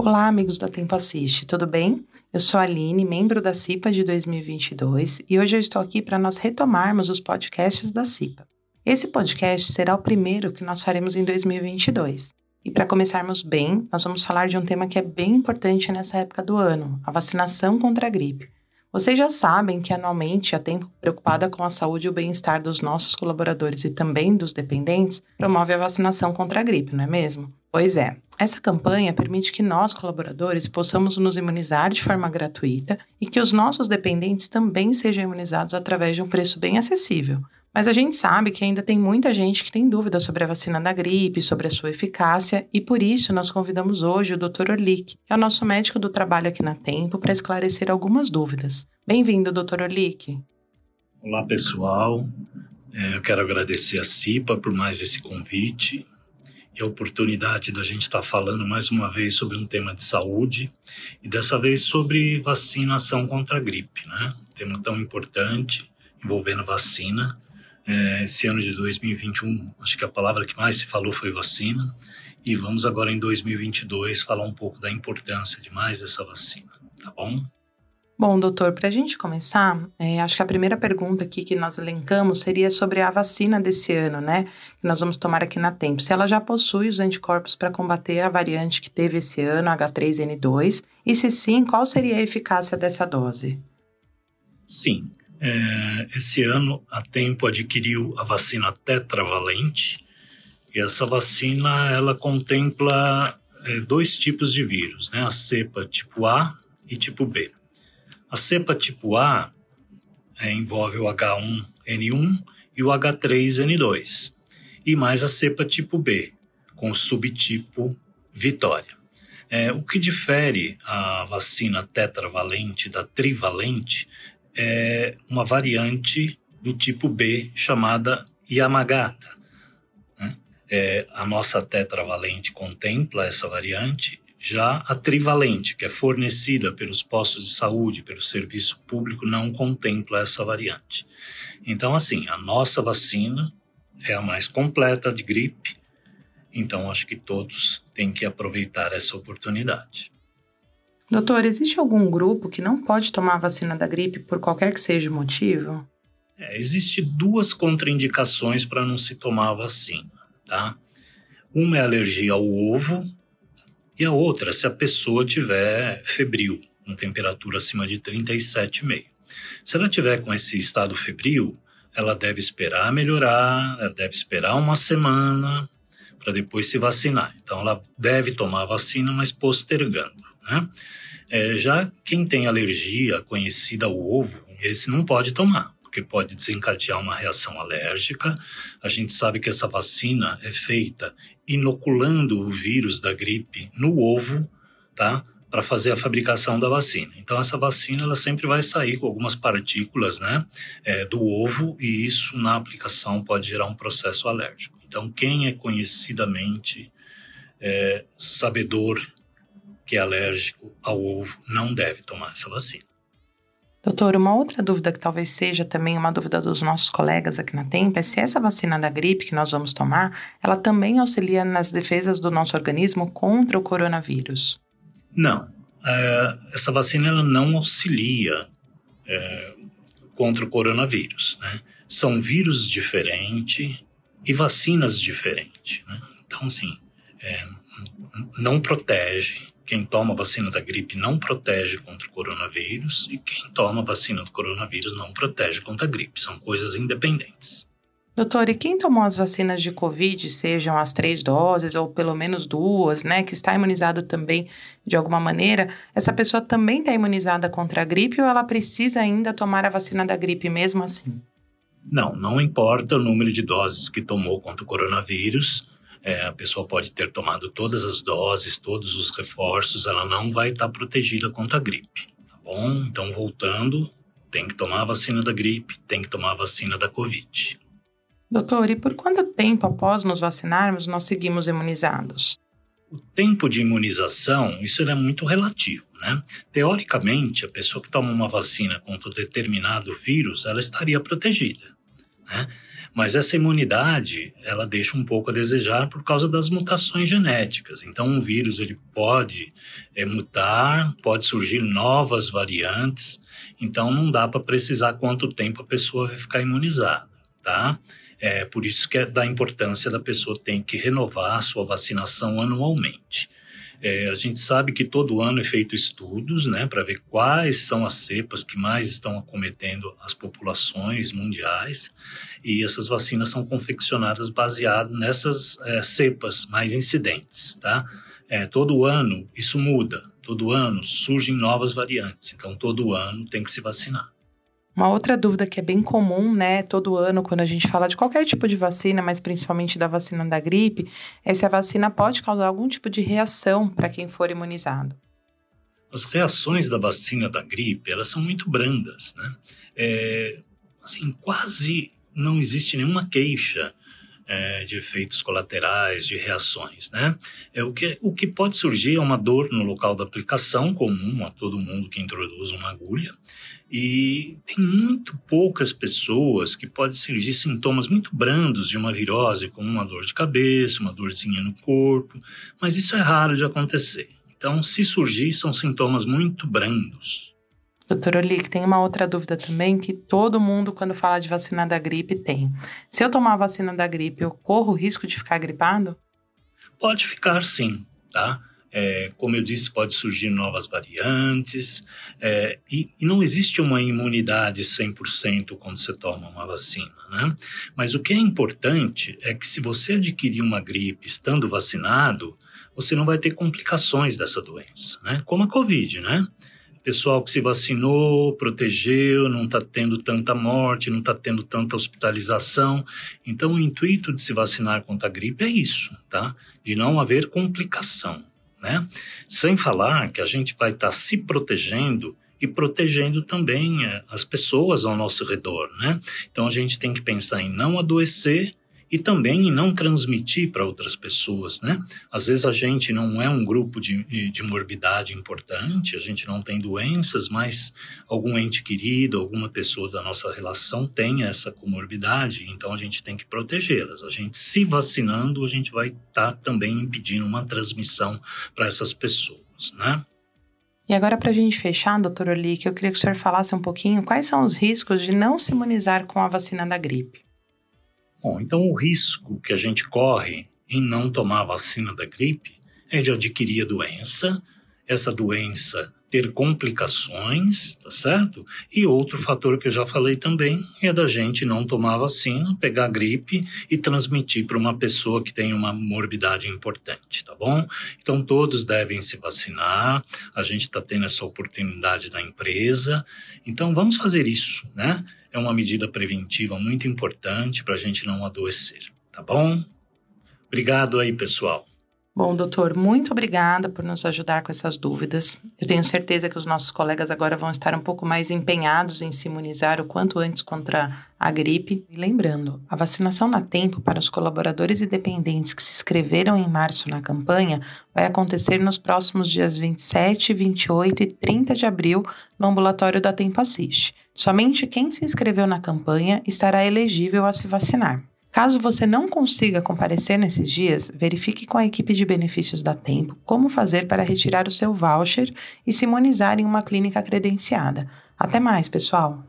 Olá, amigos da Tempo Assiste, tudo bem? Eu sou a Aline, membro da CIPA de 2022, e hoje eu estou aqui para nós retomarmos os podcasts da CIPA. Esse podcast será o primeiro que nós faremos em 2022. E para começarmos bem, nós vamos falar de um tema que é bem importante nessa época do ano: a vacinação contra a gripe. Vocês já sabem que anualmente a Tempo, preocupada com a saúde e o bem-estar dos nossos colaboradores e também dos dependentes, promove a vacinação contra a gripe, não é mesmo? Pois é, essa campanha permite que nós, colaboradores, possamos nos imunizar de forma gratuita e que os nossos dependentes também sejam imunizados através de um preço bem acessível. Mas a gente sabe que ainda tem muita gente que tem dúvidas sobre a vacina da gripe, sobre a sua eficácia, e por isso nós convidamos hoje o Dr. Orlik, que é o nosso médico do trabalho aqui na Tempo, para esclarecer algumas dúvidas. Bem-vindo, Dr. Orlik. Olá, pessoal. É, eu quero agradecer a CIPA por mais esse convite e a oportunidade da gente estar falando mais uma vez sobre um tema de saúde e dessa vez sobre vacinação contra a gripe, né? Um tema tão importante envolvendo vacina é, esse ano de 2021, acho que a palavra que mais se falou foi vacina, e vamos agora em 2022 falar um pouco da importância de mais essa vacina, tá bom? Bom, doutor, para a gente começar, é, acho que a primeira pergunta aqui que nós elencamos seria sobre a vacina desse ano, né? Que nós vamos tomar aqui na Tempo. Se ela já possui os anticorpos para combater a variante que teve esse ano, H3N2, e se sim, qual seria a eficácia dessa dose? Sim, é, esse ano, a Tempo adquiriu a vacina tetravalente, e essa vacina ela contempla é, dois tipos de vírus, né? a cepa tipo A e tipo B. A cepa tipo A é, envolve o H1N1 e o H3N2, e mais a cepa tipo B, com o subtipo Vitória. É, o que difere a vacina tetravalente da trivalente é uma variante do tipo B chamada Yamagata. Né? É, a nossa tetravalente contempla essa variante, já a trivalente, que é fornecida pelos postos de saúde, pelo serviço público, não contempla essa variante. Então, assim, a nossa vacina é a mais completa de gripe, então acho que todos têm que aproveitar essa oportunidade. Doutor, existe algum grupo que não pode tomar a vacina da gripe por qualquer que seja o motivo? É, existe duas contraindicações para não se tomar a vacina, tá? Uma é alergia ao ovo e a outra se a pessoa tiver febril, com temperatura acima de 37,5. Se ela tiver com esse estado febril, ela deve esperar melhorar, ela deve esperar uma semana para depois se vacinar. Então ela deve tomar a vacina, mas postergando. Né? É, já quem tem alergia conhecida ao ovo, esse não pode tomar, porque pode desencadear uma reação alérgica. A gente sabe que essa vacina é feita inoculando o vírus da gripe no ovo, tá? Para fazer a fabricação da vacina. Então, essa vacina ela sempre vai sair com algumas partículas, né? É, do ovo, e isso na aplicação pode gerar um processo alérgico. Então, quem é conhecidamente é, sabedor que é alérgico ao ovo não deve tomar essa vacina. Doutor, uma outra dúvida que talvez seja também uma dúvida dos nossos colegas aqui na Tempo é se essa vacina da gripe que nós vamos tomar, ela também auxilia nas defesas do nosso organismo contra o coronavírus. Não, é, essa vacina ela não auxilia é, contra o coronavírus, né? São vírus diferentes e vacinas diferentes, né? Então, assim, é, não protege quem toma a vacina da gripe não protege contra o coronavírus e quem toma a vacina do coronavírus não protege contra a gripe. São coisas independentes. Doutor, e quem tomou as vacinas de Covid, sejam as três doses ou pelo menos duas, né, que está imunizado também de alguma maneira, essa pessoa também está imunizada contra a gripe ou ela precisa ainda tomar a vacina da gripe mesmo assim? Não, não importa o número de doses que tomou contra o coronavírus, é, a pessoa pode ter tomado todas as doses, todos os reforços, ela não vai estar tá protegida contra a gripe, tá bom? Então, voltando, tem que tomar a vacina da gripe, tem que tomar a vacina da Covid. Doutor, e por quanto tempo após nos vacinarmos nós seguimos imunizados? O tempo de imunização, isso é muito relativo, né? Teoricamente, a pessoa que toma uma vacina contra um determinado vírus, ela estaria protegida. né? Mas essa imunidade, ela deixa um pouco a desejar por causa das mutações genéticas. Então, um vírus ele pode é, mutar, pode surgir novas variantes. Então, não dá para precisar quanto tempo a pessoa vai ficar imunizada, tá? É por isso que é da importância da pessoa ter que renovar a sua vacinação anualmente. É, a gente sabe que todo ano é feito estudos, né, para ver quais são as cepas que mais estão acometendo as populações mundiais, e essas vacinas são confeccionadas baseado nessas é, cepas mais incidentes, tá? É, todo ano isso muda, todo ano surgem novas variantes, então todo ano tem que se vacinar. Uma outra dúvida que é bem comum, né, todo ano, quando a gente fala de qualquer tipo de vacina, mas principalmente da vacina da gripe, é se a vacina pode causar algum tipo de reação para quem for imunizado. As reações da vacina da gripe, elas são muito brandas, né? É, assim, quase não existe nenhuma queixa é, de efeitos colaterais, de reações, né? É, o, que, o que pode surgir é uma dor no local da aplicação, comum a todo mundo que introduz uma agulha, e tem muito poucas pessoas que podem surgir sintomas muito brandos de uma virose, como uma dor de cabeça, uma dorzinha no corpo, mas isso é raro de acontecer. Então, se surgir, são sintomas muito brandos. Doutor Olic, tem uma outra dúvida também que todo mundo, quando fala de vacina da gripe, tem. Se eu tomar a vacina da gripe, eu corro o risco de ficar gripado? Pode ficar sim, tá? É, como eu disse, pode surgir novas variantes, é, e, e, não existe uma imunidade 100% quando você toma uma vacina, né? Mas o que é importante é que se você adquirir uma gripe estando vacinado, você não vai ter complicações dessa doença, né? Como a Covid, né? Pessoal que se vacinou, protegeu, não está tendo tanta morte, não está tendo tanta hospitalização. Então, o intuito de se vacinar contra a gripe é isso, tá? De não haver complicação, né? Sem falar que a gente vai estar tá se protegendo e protegendo também eh, as pessoas ao nosso redor, né? Então, a gente tem que pensar em não adoecer e também em não transmitir para outras pessoas, né? Às vezes a gente não é um grupo de, de morbidade importante, a gente não tem doenças, mas algum ente querido, alguma pessoa da nossa relação tem essa comorbidade, então a gente tem que protegê-las. A gente se vacinando, a gente vai estar tá também impedindo uma transmissão para essas pessoas, né? E agora, para a gente fechar, doutor Olique, eu queria que o senhor falasse um pouquinho quais são os riscos de não se imunizar com a vacina da gripe. Bom, então o risco que a gente corre em não tomar a vacina da gripe é de adquirir a doença, essa doença ter complicações, tá certo? E outro fator que eu já falei também é da gente não tomar vacina, pegar gripe e transmitir para uma pessoa que tem uma morbidade importante, tá bom? Então todos devem se vacinar, a gente está tendo essa oportunidade da empresa, então vamos fazer isso, né? é uma medida preventiva muito importante para a gente não adoecer, tá bom? Obrigado aí, pessoal. Bom, doutor, muito obrigada por nos ajudar com essas dúvidas. Eu tenho certeza que os nossos colegas agora vão estar um pouco mais empenhados em se imunizar o quanto antes contra a gripe. E lembrando, a vacinação na tempo para os colaboradores e dependentes que se inscreveram em março na campanha vai acontecer nos próximos dias 27, 28 e 30 de abril no ambulatório da Tempo Assiste. Somente quem se inscreveu na campanha estará elegível a se vacinar. Caso você não consiga comparecer nesses dias, verifique com a equipe de benefícios da Tempo como fazer para retirar o seu voucher e se imunizar em uma clínica credenciada. Até mais, pessoal!